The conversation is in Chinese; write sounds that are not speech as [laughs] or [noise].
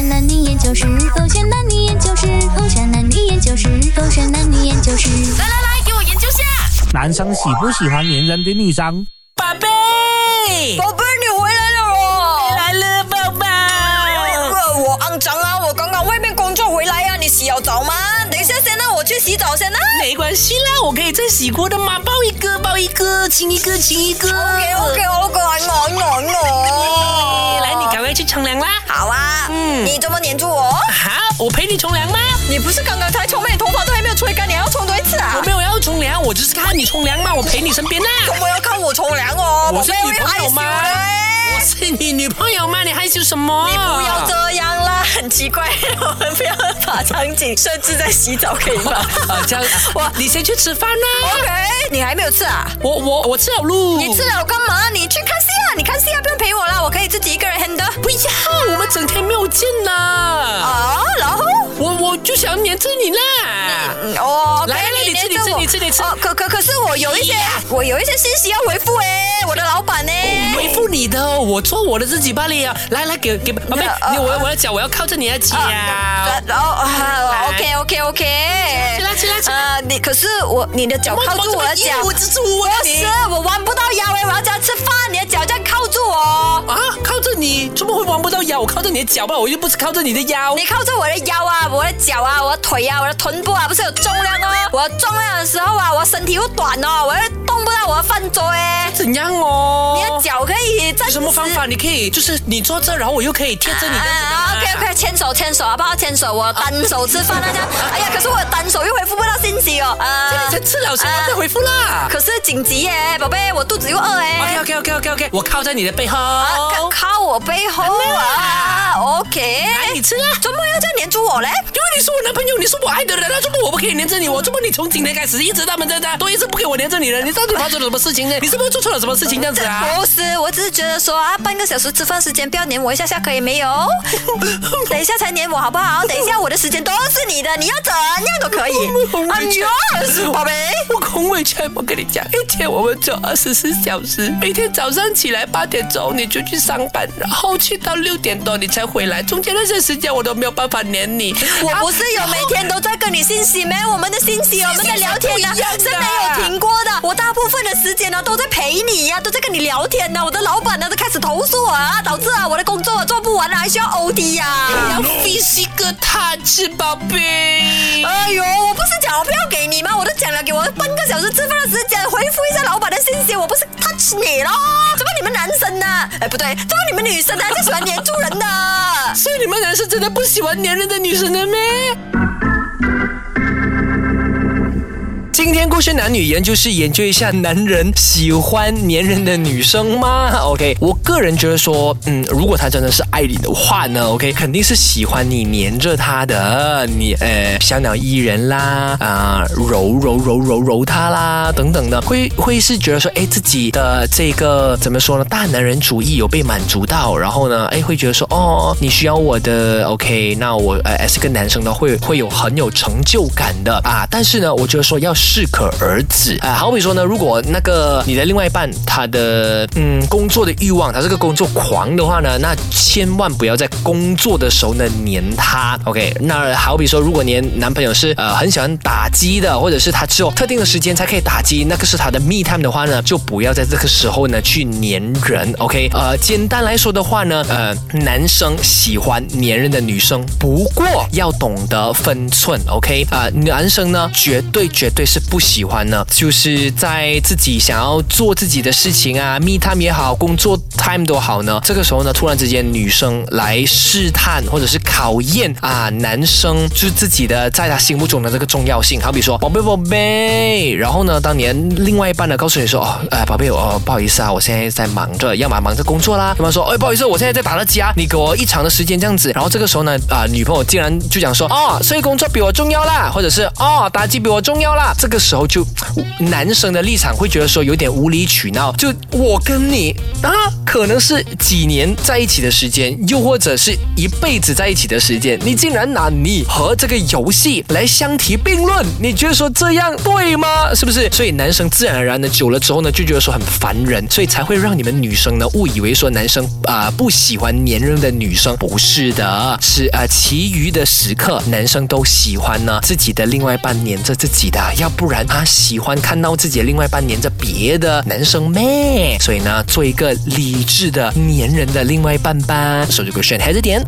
山男女研究室，风山男女研究室，风山男女研究室，风山男女研究室。来来来，给我研究下。男生喜不喜欢粘人的女生？宝贝，宝贝，去洗澡先啦。没关系啦，我可以再洗过的嘛，抱一个，抱一个，亲一个，亲一个。OK OK，我个爱我我我。来，你赶快去冲凉啦。好啊。嗯你这么黏住我？好，我陪你冲凉吗？你不是刚刚才冲吗？你头发都还没有吹干，你还要冲多一次啊我？没有要冲凉，我只是看你冲凉嘛，我陪你身边啦。怎么要看我冲凉哦？我是女朋友吗？的我是你女朋友吗？你害羞什么？你不要这样啦，很奇怪，我们不要把场景设置在洗澡，可以吗 [laughs] 啊，这样，哇，你先去吃饭啦。？OK，你还没有吃啊？我我我吃了路。你吃了干嘛？你去看戏啊！你看戏啊，不用陪我啦，我可以自己一个人 handle。不要，我们整天没有见呐。啊，就想黏着你啦。嗯哦，来来来可以你吃你吃你吃你吃哦，可可可是我有一些我有一些信息要回复哎，我的老板呢？回复你的，我做我的自己罢了呀。来来，给给宝贝，呃你我我的脚，我要靠着你的脚。啊然后啊，OK OK OK，起来起来起来啊，你可是我你的脚靠住我的脚，我蜘蛛啊不你是我弯不到腰哎，我要这样吃饭，你的脚这样靠住我。啊，你，怎么会弯不到腰？我靠着你的脚吧，我又不是靠着你的腰。你靠着我的腰啊，我的脚啊，我的腿啊，我的臀部啊，不是有重量哦。我重量的时候啊，我身体又短哦，我又动不到我的饭桌诶。怎样哦？你的脚可以站有什么方法？你可以就是你坐这，然后我又可以贴着你这样子的吗。OK OK，牵手牵手好不好？牵手，我单手吃饭那家。[laughs] 哎呀，可是我单手又回复不到信息哦。啊你才吃了什么再回复啦。可是紧急耶，宝贝，我肚子又饿哎。OK OK OK OK OK，我靠在你的背后。啊，靠靠我背后啊，OK。来，你吃啊。怎么要这样黏住我嘞？因为你是我男朋友，你是我爱的人，那怎么我不可以黏着你？我怎么你从今天开始一直到们在那都一直不给我黏着你了？你到底发生了什么事情呢？你是不是做错了什么事情这样子啊？不是，我只是觉得说啊，半个小时吃饭时间不要黏我一下下可以没有？[laughs] 等一下才黏我好不好？等一下我的时间都是你的，你要怎样都可以。I'm yours，宝贝。我空委屈，我跟你讲，一天我们做二十四小时，每天早上起来八点钟你就去上班，然后去到六点多你才回来，中间那些时间我都没有办法黏你。我不是有每天都在跟你信息没？我们的信息，我们的聊天呢、是没有停过的。我大部分的时间呢都在陪你呀、都在跟你聊天呢。我的老板呢都开始投诉我啊，导致啊我的工作做不完了，还需要 OT 呀、要 physical touch，宝贝。哎呦，我不是讲我不要给你吗？我都讲了，给我半个小时吃饭的时间，回复一下老板的信息。我不是 touch 你咯？那？哎，不对，都是你们女生呢就喜欢黏住人的？所以你们男生真的不喜欢黏人的女生的咩？今天故事男女研究室研究一下男人喜欢黏人的女生吗？OK，我个人觉得说，嗯，如果他真的是爱你的话呢，OK，肯定是喜欢你黏着他的，你呃小鸟依人啦，啊、揉揉揉揉揉他啦，等等的，会会是觉得说，哎，自己的这个怎么说呢，大男人主义有被满足到，然后呢，哎，会觉得说，哦，你需要我的，OK，那我呃是个男生呢，会会有很有成就感的啊，但是呢，我觉得说要是适可而止。啊，好比说呢，如果那个你的另外一半他的嗯工作的欲望，他是个工作狂的话呢，那千万不要在工作的时候呢黏他，OK，那好比说，如果你男朋友是呃很喜欢打机的，或者是他只有特定的时间才可以打机，那个是他的 me time 的话呢，就不要在这个时候呢去黏人，OK，呃，简单来说的话呢，呃，男生喜欢黏人的女生，不过要懂得分寸，OK，啊、男生呢绝对绝对是不喜欢呢，就是在自己想要做自己的事情啊，me time 也好，工作 time 都好呢，这个时候呢，突然之间女生来试探或者是考验啊，男生就是自己的在他心目中的这个重要性，好比说宝贝宝贝，然后呢，当年另外一半呢告诉你说，哦，哎，宝贝，哦，不好意思啊，我现在在忙着，要么忙着工作啦，要么说，哎，不好意思，我现在在打了机啊，你给我一长的时间这样子，然后这个时候呢，啊，女朋友竟然就讲说，哦，所以工作比我重要啦，或者是哦，打机比我重要啦，这个时候就男生的立场会觉得说有点无理取闹，就我跟你啊，可能是几年在一起的时间，又或者是一辈子在一起的时间，你竟然拿你和这个游戏来相提并论，你觉得说这样对吗？是不是？所以男生自然而然的久了之后呢，就觉得说很烦人，所以才会让你们女生呢误以为说男生啊、不喜欢黏人的女生，不是的，是啊、其余的时刻男生都喜欢呢自己的另外一半黏着自己的，要不然她喜欢看到自己的另外一半黏着别的男生咩？所以呢，做一个理智的黏人的另外一半吧。手机给我选孩子点。